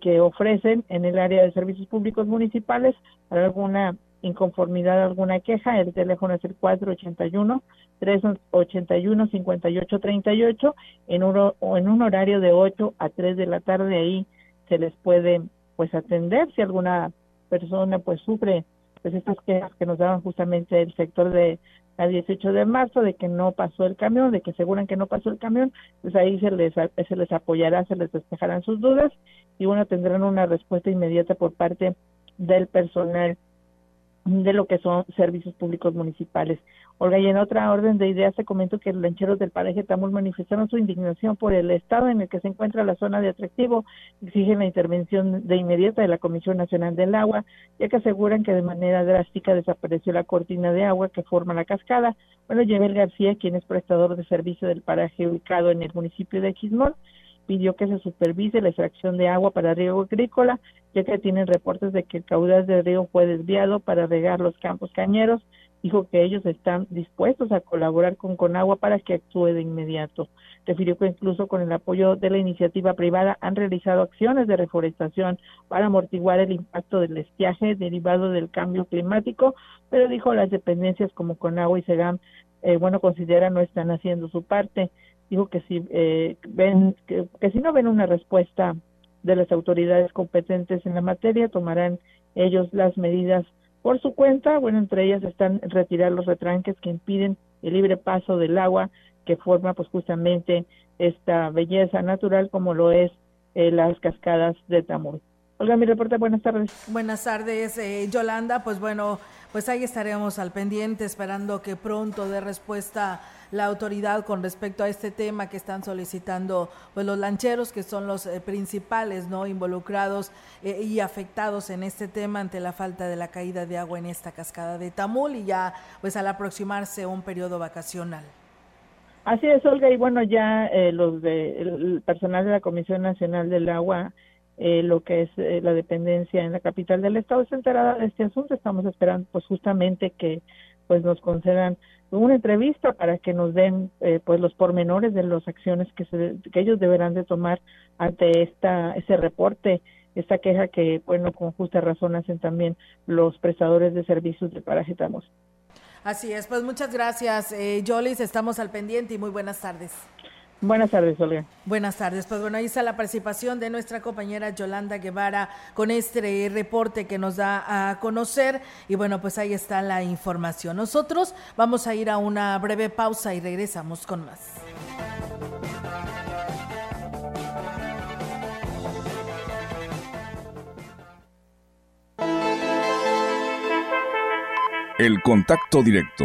que ofrecen en el área de servicios públicos municipales para alguna inconformidad alguna queja, el teléfono es el 481 381 5838 en un en un horario de 8 a 3 de la tarde ahí se les puede pues atender si alguna persona pues sufre pues estas quejas que nos daban justamente el sector de la 18 de marzo de que no pasó el camión, de que aseguran que no pasó el camión, pues ahí se les se les apoyará, se les despejarán sus dudas y bueno, tendrán una respuesta inmediata por parte del personal de lo que son servicios públicos municipales. Olga, y en otra orden de ideas se comentó que los lancheros del paraje Tamul manifestaron su indignación por el estado en el que se encuentra la zona de atractivo, exigen la intervención de inmediata de la Comisión Nacional del Agua, ya que aseguran que de manera drástica desapareció la cortina de agua que forma la cascada. Bueno, Yebel García, quien es prestador de servicio del paraje ubicado en el municipio de Chismol, pidió que se supervise la extracción de agua para riego agrícola, ya que tienen reportes de que el caudal del río fue desviado para regar los campos cañeros. Dijo que ellos están dispuestos a colaborar con Conagua para que actúe de inmediato. Refirió que incluso con el apoyo de la iniciativa privada han realizado acciones de reforestación para amortiguar el impacto del estiaje derivado del cambio climático, pero dijo las dependencias como Conagua y Segam, eh, bueno, consideran no están haciendo su parte dijo que si eh, ven que, si no ven una respuesta de las autoridades competentes en la materia tomarán ellos las medidas por su cuenta bueno entre ellas están retirar los retranques que impiden el libre paso del agua que forma pues justamente esta belleza natural como lo es eh, las cascadas de Tamul. Olga, mi reporte, buenas tardes. Buenas tardes, eh, Yolanda. Pues bueno, pues ahí estaremos al pendiente esperando que pronto dé respuesta la autoridad con respecto a este tema que están solicitando pues los lancheros que son los eh, principales no involucrados eh, y afectados en este tema ante la falta de la caída de agua en esta cascada de Tamul y ya pues al aproximarse un periodo vacacional. Así es, Olga, y bueno, ya eh, los de, el personal de la Comisión Nacional del Agua lo que es la dependencia en la capital del estado está enterada de este asunto. Estamos esperando pues justamente que pues nos concedan una entrevista para que nos den eh, pues los pormenores de las acciones que, se, que ellos deberán de tomar ante esta ese reporte esta queja que bueno con justa razón hacen también los prestadores de servicios de parajetamos Así es, pues muchas gracias, eh, Jolis, estamos al pendiente y muy buenas tardes. Buenas tardes, Olga. Buenas tardes. Pues bueno, ahí está la participación de nuestra compañera Yolanda Guevara con este reporte que nos da a conocer. Y bueno, pues ahí está la información. Nosotros vamos a ir a una breve pausa y regresamos con más. El contacto directo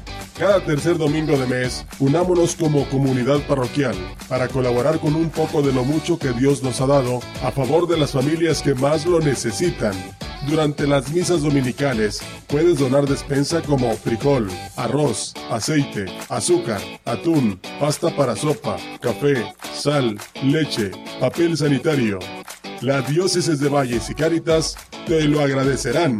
Cada tercer domingo de mes, unámonos como comunidad parroquial para colaborar con un poco de lo mucho que Dios nos ha dado a favor de las familias que más lo necesitan. Durante las misas dominicales puedes donar despensa como frijol, arroz, aceite, azúcar, atún, pasta para sopa, café, sal, leche, papel sanitario. La diócesis de Valles y Cáritas te lo agradecerán.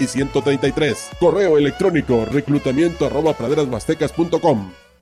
y 133. Correo electrónico reclutamiento arroba praderasmastecas.com.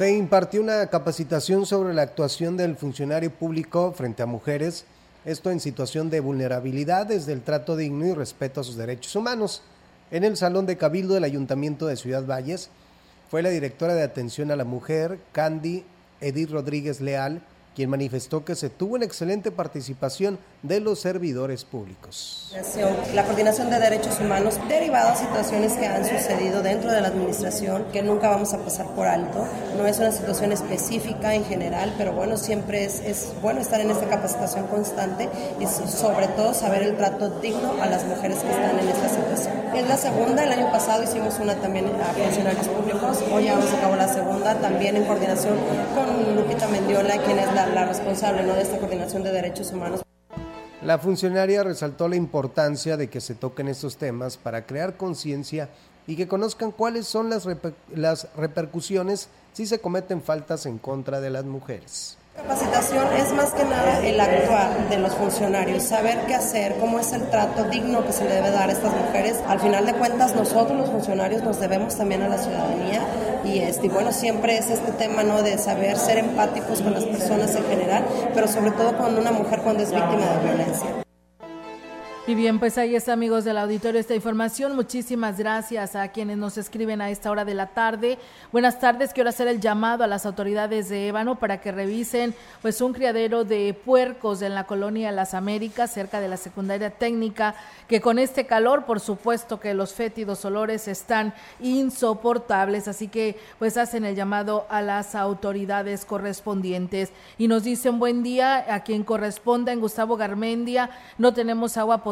Se impartió una capacitación sobre la actuación del funcionario público frente a mujeres, esto en situación de vulnerabilidad desde el trato digno y respeto a sus derechos humanos. En el Salón de Cabildo del Ayuntamiento de Ciudad Valles fue la directora de Atención a la Mujer, Candy Edith Rodríguez Leal, quien manifestó que se tuvo una excelente participación de los servidores públicos. La coordinación de derechos humanos derivado a situaciones que han sucedido dentro de la administración que nunca vamos a pasar por alto. No es una situación específica en general, pero bueno, siempre es, es bueno estar en esta capacitación constante y sobre todo saber el trato digno a las mujeres que están en esta situación. Es la segunda, el año pasado hicimos una también a funcionarios públicos, hoy ya vamos a cabo la segunda, también en coordinación con Lupita Mendiola, quien es la, la responsable ¿no? de esta coordinación de derechos humanos. La funcionaria resaltó la importancia de que se toquen estos temas para crear conciencia y que conozcan cuáles son las, las repercusiones si se cometen faltas en contra de las mujeres. Capacitación es más que nada el actuar de los funcionarios, saber qué hacer, cómo es el trato digno que se le debe dar a estas mujeres. Al final de cuentas, nosotros los funcionarios nos debemos también a la ciudadanía y este, bueno, siempre es este tema ¿no? de saber ser empáticos con las personas en general, pero sobre todo con una mujer cuando es víctima de violencia. Y bien, pues ahí está, amigos del auditorio, esta información. Muchísimas gracias a quienes nos escriben a esta hora de la tarde. Buenas tardes, quiero hacer el llamado a las autoridades de Ébano para que revisen pues un criadero de puercos en la colonia Las Américas, cerca de la secundaria técnica, que con este calor, por supuesto que los fétidos olores están insoportables, así que pues hacen el llamado a las autoridades correspondientes. Y nos dicen buen día a quien corresponda en Gustavo Garmendia, no tenemos agua potable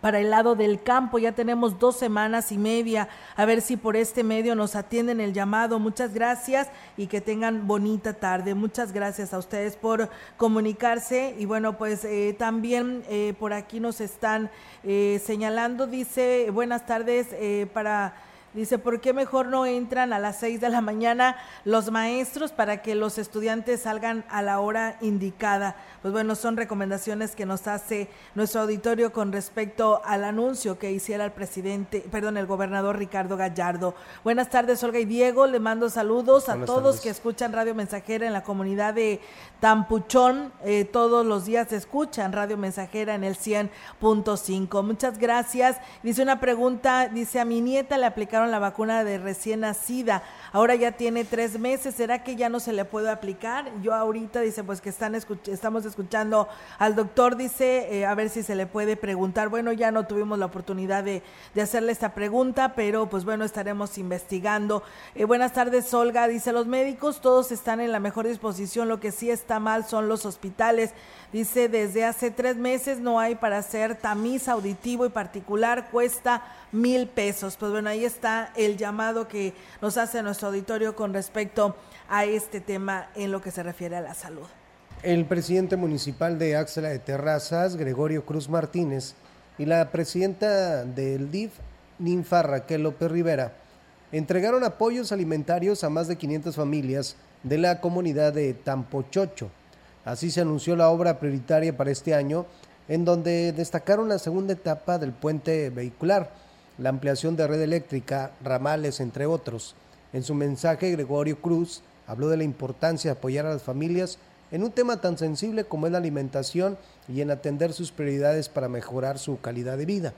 para el lado del campo. Ya tenemos dos semanas y media. A ver si por este medio nos atienden el llamado. Muchas gracias y que tengan bonita tarde. Muchas gracias a ustedes por comunicarse. Y bueno, pues eh, también eh, por aquí nos están eh, señalando, dice, buenas tardes para Dice, ¿por qué mejor no entran a las 6 de la mañana los maestros para que los estudiantes salgan a la hora indicada? Pues bueno, son recomendaciones que nos hace nuestro auditorio con respecto al anuncio que hiciera el presidente, perdón, el gobernador Ricardo Gallardo. Buenas tardes, Olga y Diego. Le mando saludos a Buenas todos tardes. que escuchan Radio Mensajera en la comunidad de Tampuchón. Eh, todos los días escuchan Radio Mensajera en el 100.5. Muchas gracias. Dice una pregunta, dice, a mi nieta le aplicaron la vacuna de recién nacida. Ahora ya tiene tres meses. ¿Será que ya no se le puede aplicar? Yo ahorita dice pues que están estamos escuchando al doctor, dice, eh, a ver si se le puede preguntar. Bueno, ya no tuvimos la oportunidad de, de hacerle esta pregunta, pero pues bueno, estaremos investigando. Eh, buenas tardes, Olga. Dice, los médicos todos están en la mejor disposición. Lo que sí está mal son los hospitales. Dice, desde hace tres meses no hay para hacer tamiz auditivo y particular, cuesta mil pesos. Pues bueno, ahí está el llamado que nos hace nuestro auditorio con respecto a este tema en lo que se refiere a la salud. El presidente municipal de Axela de Terrazas, Gregorio Cruz Martínez, y la presidenta del DIF, Ninfa Raquel López Rivera, entregaron apoyos alimentarios a más de 500 familias de la comunidad de Tampochocho. Así se anunció la obra prioritaria para este año, en donde destacaron la segunda etapa del puente vehicular, la ampliación de red eléctrica, ramales, entre otros. En su mensaje, Gregorio Cruz habló de la importancia de apoyar a las familias en un tema tan sensible como es la alimentación y en atender sus prioridades para mejorar su calidad de vida.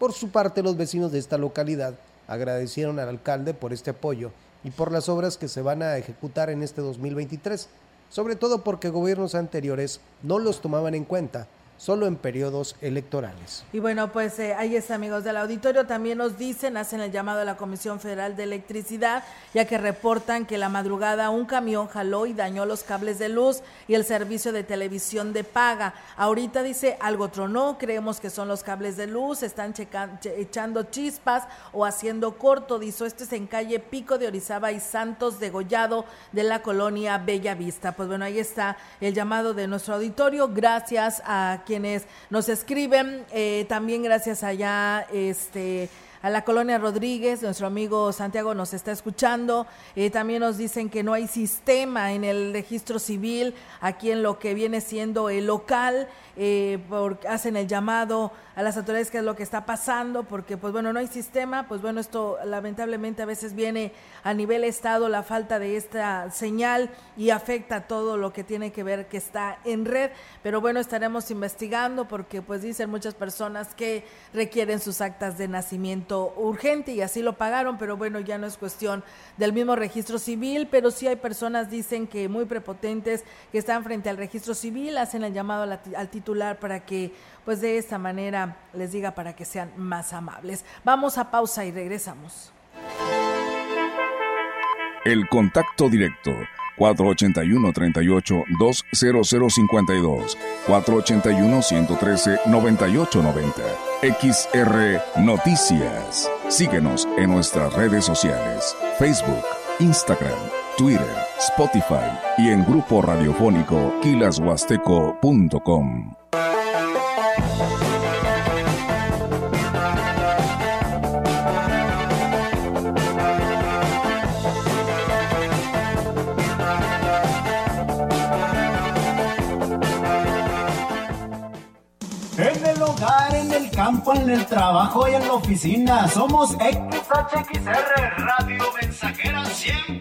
Por su parte, los vecinos de esta localidad agradecieron al alcalde por este apoyo y por las obras que se van a ejecutar en este 2023, sobre todo porque gobiernos anteriores no los tomaban en cuenta solo en periodos electorales. Y bueno, pues eh, ahí está, amigos del auditorio. También nos dicen, hacen el llamado a la Comisión Federal de Electricidad, ya que reportan que la madrugada un camión jaló y dañó los cables de luz y el servicio de televisión de paga. Ahorita dice algo tronó, creemos que son los cables de luz, están echando chispas o haciendo corto. Dice, este es en calle Pico de Orizaba y Santos de Gollado de la colonia Bella Vista. Pues bueno, ahí está el llamado de nuestro auditorio. Gracias a quienes nos escriben, eh, también gracias allá, este a la colonia Rodríguez, nuestro amigo Santiago nos está escuchando. Eh, también nos dicen que no hay sistema en el registro civil aquí en lo que viene siendo el local eh, hacen el llamado a las autoridades qué es lo que está pasando, porque pues bueno, no hay sistema, pues bueno, esto lamentablemente a veces viene a nivel estado la falta de esta señal y afecta todo lo que tiene que ver que está en red, pero bueno, estaremos investigando porque pues dicen muchas personas que requieren sus actas de nacimiento urgente y así lo pagaron, pero bueno, ya no es cuestión del mismo registro civil, pero sí hay personas, dicen que muy prepotentes, que están frente al registro civil, hacen el llamado al título para que pues de esta manera les diga para que sean más amables. Vamos a pausa y regresamos. El contacto directo 481-38-20052, 481-113-9890. XR Noticias. Síguenos en nuestras redes sociales, Facebook, Instagram, Twitter, Spotify y en grupo radiofónico kilashuasteco.com. En el hogar, en el campo, en el trabajo y en la oficina, somos XHXR Radio Mensajera 100.5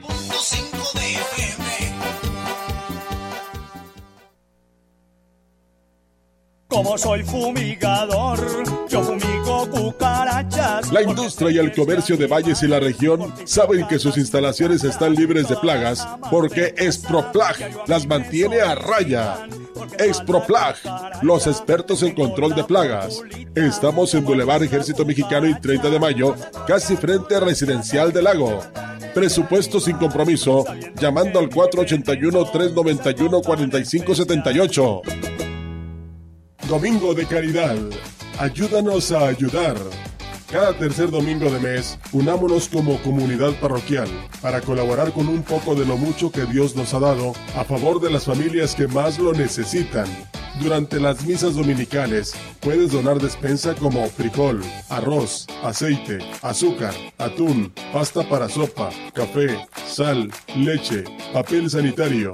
Soy fumigador, yo fumigo cucarachas. La industria y el comercio de Valles y la región saben que sus instalaciones están libres de plagas porque Exproplag las mantiene a raya. Exproplag, los expertos en control de plagas. Estamos en Boulevard Ejército Mexicano y 30 de mayo, casi frente a Residencial del Lago. Presupuesto sin compromiso, llamando al 481-391-4578. Domingo de Caridad. Ayúdanos a ayudar. Cada tercer domingo de mes, unámonos como comunidad parroquial para colaborar con un poco de lo mucho que Dios nos ha dado a favor de las familias que más lo necesitan. Durante las misas dominicales puedes donar despensa como frijol, arroz, aceite, azúcar, atún, pasta para sopa, café, sal, leche, papel sanitario.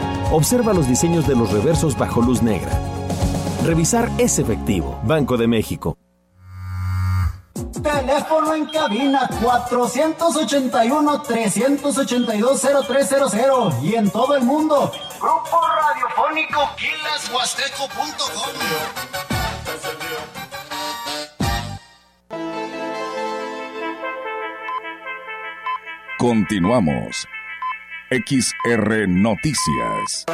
Observa los diseños de los reversos bajo luz negra. Revisar es efectivo. Banco de México. Teléfono en cabina 481-382-0300 y en todo el mundo. Grupo Radiofónico Quilashuasteco.com. Continuamos. XR Noticias.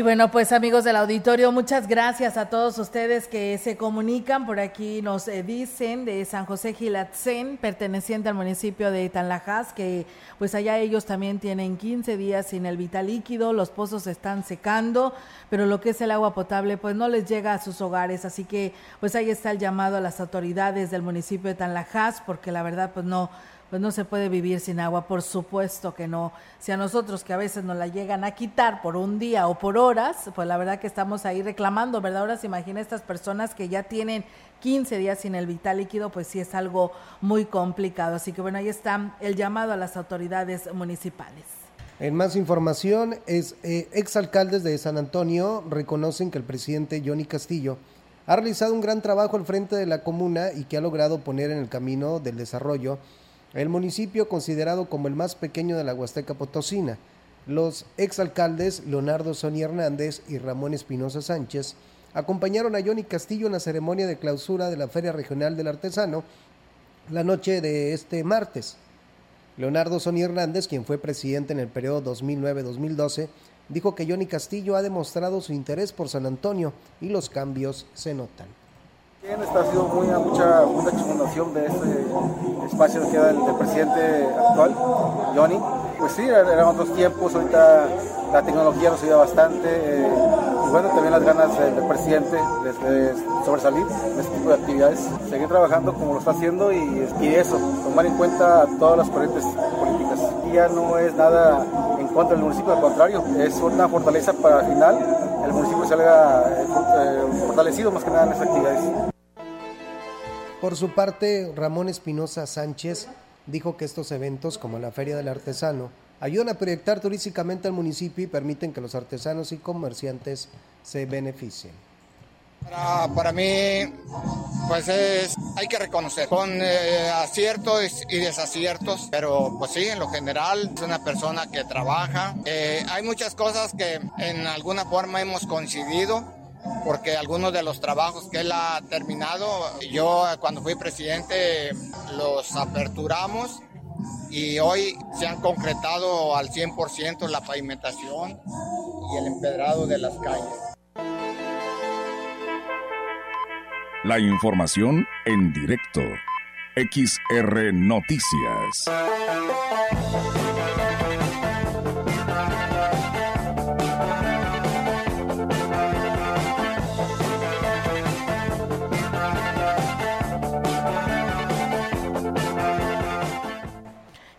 Y bueno, pues amigos del auditorio, muchas gracias a todos ustedes que se comunican. Por aquí nos eh, dicen de San José Gilatzen, perteneciente al municipio de Tanlajas, que pues allá ellos también tienen 15 días sin el vital líquido, los pozos están secando, pero lo que es el agua potable pues no les llega a sus hogares. Así que pues ahí está el llamado a las autoridades del municipio de Tanlajas, porque la verdad pues no pues no se puede vivir sin agua, por supuesto que no. Si a nosotros que a veces nos la llegan a quitar por un día o por horas, pues la verdad que estamos ahí reclamando, ¿verdad? Ahora se imagina estas personas que ya tienen 15 días sin el vital líquido, pues sí es algo muy complicado. Así que bueno, ahí está el llamado a las autoridades municipales. En más información, es, eh, exalcaldes de San Antonio reconocen que el presidente Johnny Castillo ha realizado un gran trabajo al frente de la comuna y que ha logrado poner en el camino del desarrollo el municipio considerado como el más pequeño de la Huasteca Potosina. Los exalcaldes Leonardo Sonia Hernández y Ramón Espinosa Sánchez acompañaron a Johnny Castillo en la ceremonia de clausura de la Feria Regional del Artesano la noche de este martes. Leonardo Sonia Hernández, quien fue presidente en el periodo 2009-2012, dijo que Johnny Castillo ha demostrado su interés por San Antonio y los cambios se notan. Esta ha sido muy, mucha, mucha de este espacio que queda del, presidente actual, Johnny. Pues sí, eran otros tiempos, ahorita la tecnología nos ayuda bastante. Eh, y bueno, también las ganas del, presidente de, sobresalir en este tipo de actividades. Seguir trabajando como lo está haciendo y, y eso, tomar en cuenta todas las corrientes políticas. Y ya no es nada en contra del municipio, al contrario, es una fortaleza para al final el municipio salga eh, fortalecido más que nada en estas actividades. Por su parte, Ramón Espinosa Sánchez dijo que estos eventos, como la Feria del Artesano, ayudan a proyectar turísticamente al municipio y permiten que los artesanos y comerciantes se beneficien. Para, mí, pues es, hay que reconocer, con eh, aciertos y desaciertos, pero pues sí, en lo general es una persona que trabaja. Eh, hay muchas cosas que en alguna forma hemos coincidido, porque algunos de los trabajos que él ha terminado, yo cuando fui presidente los aperturamos y hoy se han concretado al 100% la pavimentación y el empedrado de las calles. La información en directo. XR Noticias.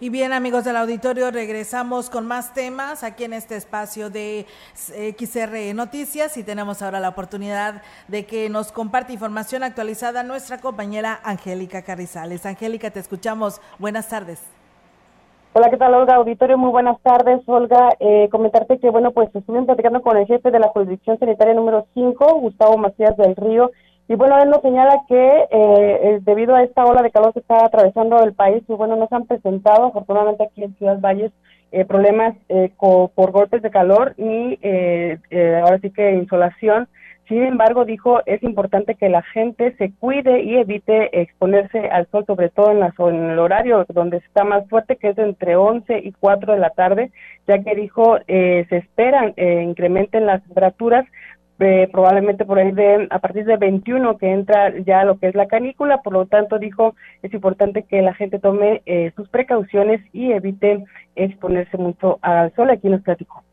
Y bien, amigos del auditorio, regresamos con más temas aquí en este espacio de XR Noticias y tenemos ahora la oportunidad de que nos comparte información actualizada nuestra compañera Angélica Carrizales. Angélica, te escuchamos. Buenas tardes. Hola, ¿qué tal, Olga? Auditorio, muy buenas tardes. Olga, eh, comentarte que, bueno, pues estuvimos platicando con el jefe de la jurisdicción sanitaria número 5, Gustavo Macías del Río, y bueno, él nos señala que eh, eh, debido a esta ola de calor que está atravesando el país, y bueno, nos han presentado afortunadamente aquí en Ciudad Valles eh, problemas por golpes de calor y ahora sí que insolación. Sin embargo, dijo, es importante que la gente se cuide y evite exponerse al sol, sobre todo en, la, en el horario donde está más fuerte, que es entre 11 y 4 de la tarde, ya que dijo, eh, se esperan eh, incrementen las temperaturas, eh, probablemente por ahí de a partir de 21 que entra ya lo que es la canícula, por lo tanto dijo es importante que la gente tome eh, sus precauciones y evite exponerse mucho al sol. Aquí nos platicó.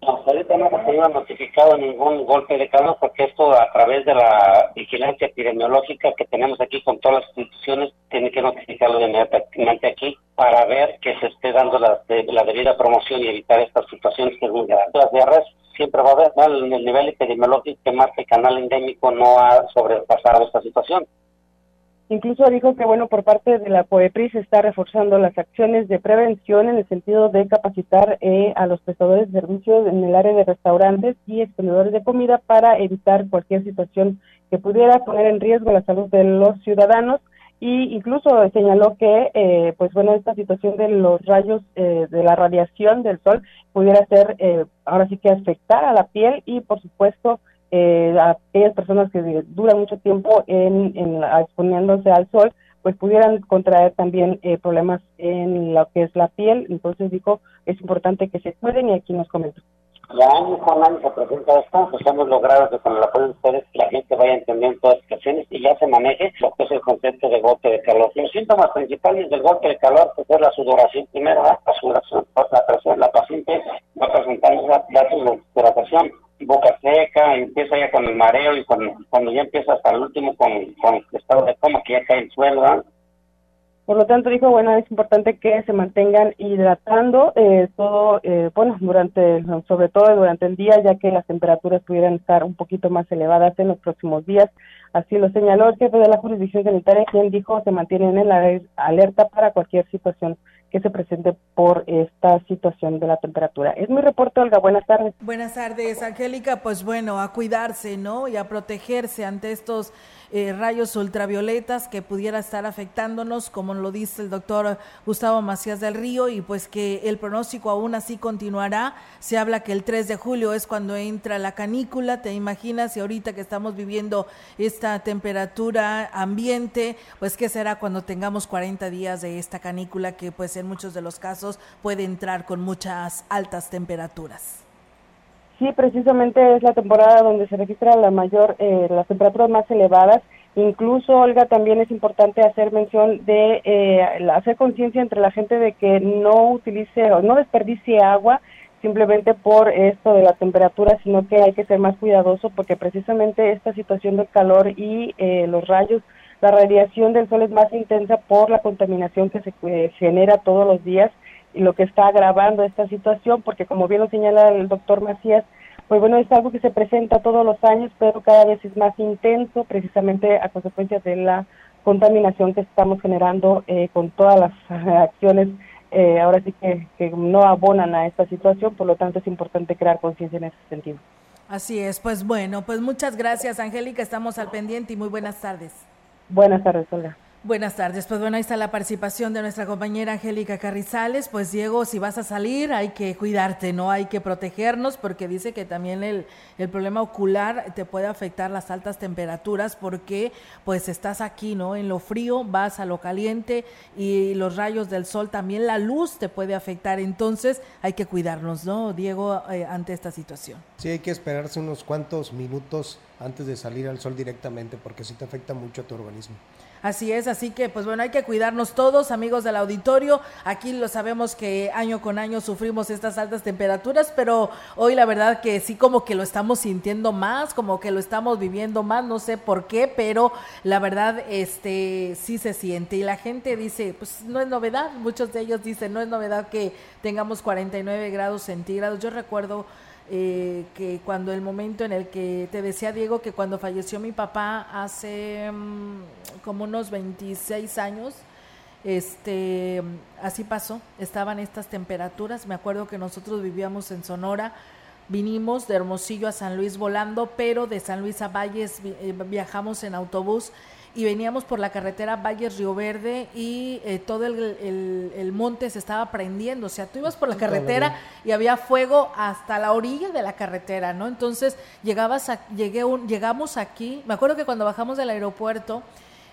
Ahorita no hemos tenido notificado ningún golpe de calor porque esto a través de la vigilancia epidemiológica que tenemos aquí con todas las instituciones tiene que notificarlo inmediatamente aquí para ver que se esté dando la, la debida promoción y evitar estas situaciones que es muy grave. Siempre va a haber, ¿no? el, nivel epidemiológico que el canal endémico no ha sobrepasado esta situación. Incluso dijo que, bueno, por parte de la COEPRI se está reforzando las acciones de prevención en el sentido de capacitar eh, a los prestadores de servicios en el área de restaurantes y expendedores de comida para evitar cualquier situación que pudiera poner en riesgo la salud de los ciudadanos y incluso señaló que pues pues bueno esta situación de los rayos eh, de la radiación del sol pudiera ser eh, ahora sí que afectar a la piel y por supuesto eh, a aquellas personas que duran mucho tiempo en, en exponiéndose al sol pues pudieran contraer también problemas en lo que es la piel. Entonces dijo es importante que se cuiden y aquí nos comentó ya año con año se presenta esto, pues hemos logrado que con el apoyo de ustedes la gente vaya entendiendo todas las situaciones y ya se maneje lo que es el concepto de golpe de calor. Los síntomas principales del golpe de calor pues es la sudoración primero, la sudoración, la presión, la paciente va a presentar datos de sudoración, boca seca, empieza ya con el mareo y cuando, cuando ya empieza hasta el último con, con el estado de coma que ya cae el suelo. Por lo tanto, dijo, bueno, es importante que se mantengan hidratando eh, todo, eh, bueno, durante, sobre todo durante el día, ya que las temperaturas pudieran estar un poquito más elevadas en los próximos días. Así lo señaló el jefe de la jurisdicción sanitaria, quien dijo se mantienen en la alerta para cualquier situación que se presente por esta situación de la temperatura. Es mi reporte, Olga. Buenas tardes. Buenas tardes, Angélica. Pues bueno, a cuidarse, ¿no? Y a protegerse ante estos eh, rayos ultravioletas que pudiera estar afectándonos, como lo dice el doctor Gustavo Macías del Río, y pues que el pronóstico aún así continuará. Se habla que el 3 de julio es cuando entra la canícula, te imaginas, y ahorita que estamos viviendo esta temperatura ambiente, pues qué será cuando tengamos 40 días de esta canícula que pues en muchos de los casos puede entrar con muchas altas temperaturas. Sí, precisamente es la temporada donde se registra la mayor, eh, las temperaturas más elevadas. Incluso, Olga, también es importante hacer mención de eh, hacer conciencia entre la gente de que no utilice o no desperdicie agua simplemente por esto de la temperatura, sino que hay que ser más cuidadoso porque precisamente esta situación del calor y eh, los rayos, la radiación del sol es más intensa por la contaminación que se genera todos los días lo que está agravando esta situación, porque como bien lo señala el doctor Macías, pues bueno, es algo que se presenta todos los años, pero cada vez es más intenso, precisamente a consecuencia de la contaminación que estamos generando eh, con todas las acciones, eh, ahora sí que, que no abonan a esta situación, por lo tanto es importante crear conciencia en ese sentido. Así es, pues bueno, pues muchas gracias Angélica, estamos al pendiente y muy buenas tardes. Buenas tardes, Olga. Buenas tardes. Pues bueno, ahí está la participación de nuestra compañera Angélica Carrizales. Pues Diego, si vas a salir hay que cuidarte, ¿no? Hay que protegernos porque dice que también el, el problema ocular te puede afectar las altas temperaturas porque pues estás aquí, ¿no? En lo frío, vas a lo caliente y los rayos del sol, también la luz te puede afectar. Entonces hay que cuidarnos, ¿no, Diego, eh, ante esta situación? Sí, hay que esperarse unos cuantos minutos antes de salir al sol directamente porque sí te afecta mucho a tu organismo. Así es, así que pues bueno, hay que cuidarnos todos, amigos del auditorio. Aquí lo sabemos que año con año sufrimos estas altas temperaturas, pero hoy la verdad que sí como que lo estamos sintiendo más, como que lo estamos viviendo más, no sé por qué, pero la verdad este sí se siente y la gente dice, pues no es novedad, muchos de ellos dicen, no es novedad que tengamos 49 grados centígrados. Yo recuerdo eh, que cuando el momento en el que te decía Diego que cuando falleció mi papá hace mm, como unos 26 años, este, así pasó, estaban estas temperaturas, me acuerdo que nosotros vivíamos en Sonora, vinimos de Hermosillo a San Luis volando, pero de San Luis a Valles eh, viajamos en autobús y veníamos por la carretera Valles Río Verde y eh, todo el, monte se estaba prendiendo. O sea, tú ibas por la carretera y había fuego hasta la orilla de la carretera, ¿no? Entonces llegabas a, llegué un, llegamos aquí, me acuerdo que cuando bajamos del aeropuerto,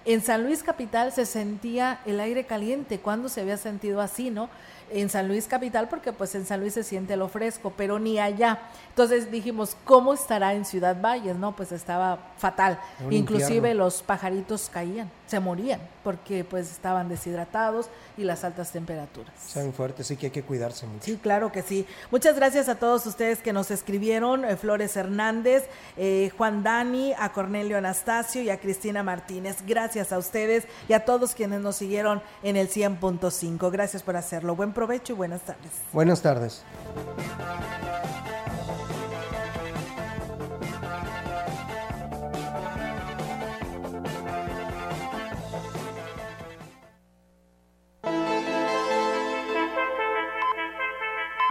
en San Luis Capital se sentía el aire caliente, cuando se había sentido así, ¿no? En San Luis Capital, porque pues en San Luis se siente lo fresco, pero ni allá. Entonces dijimos, ¿cómo estará en Ciudad Valles? No, pues estaba fatal. Inclusive los pajaritos caían, se morían, porque pues estaban deshidratados y las altas temperaturas. Son fuertes, sí que hay que cuidarse mucho. Sí, claro que sí. Muchas gracias a todos ustedes que nos escribieron, eh, Flores Hernández, eh, Juan Dani, a Cornelio Anastasio y a Cristina Martínez. Gracias a ustedes y a todos quienes nos siguieron en el 100.5. Gracias por hacerlo. Buen provecho y buenas tardes. Buenas tardes.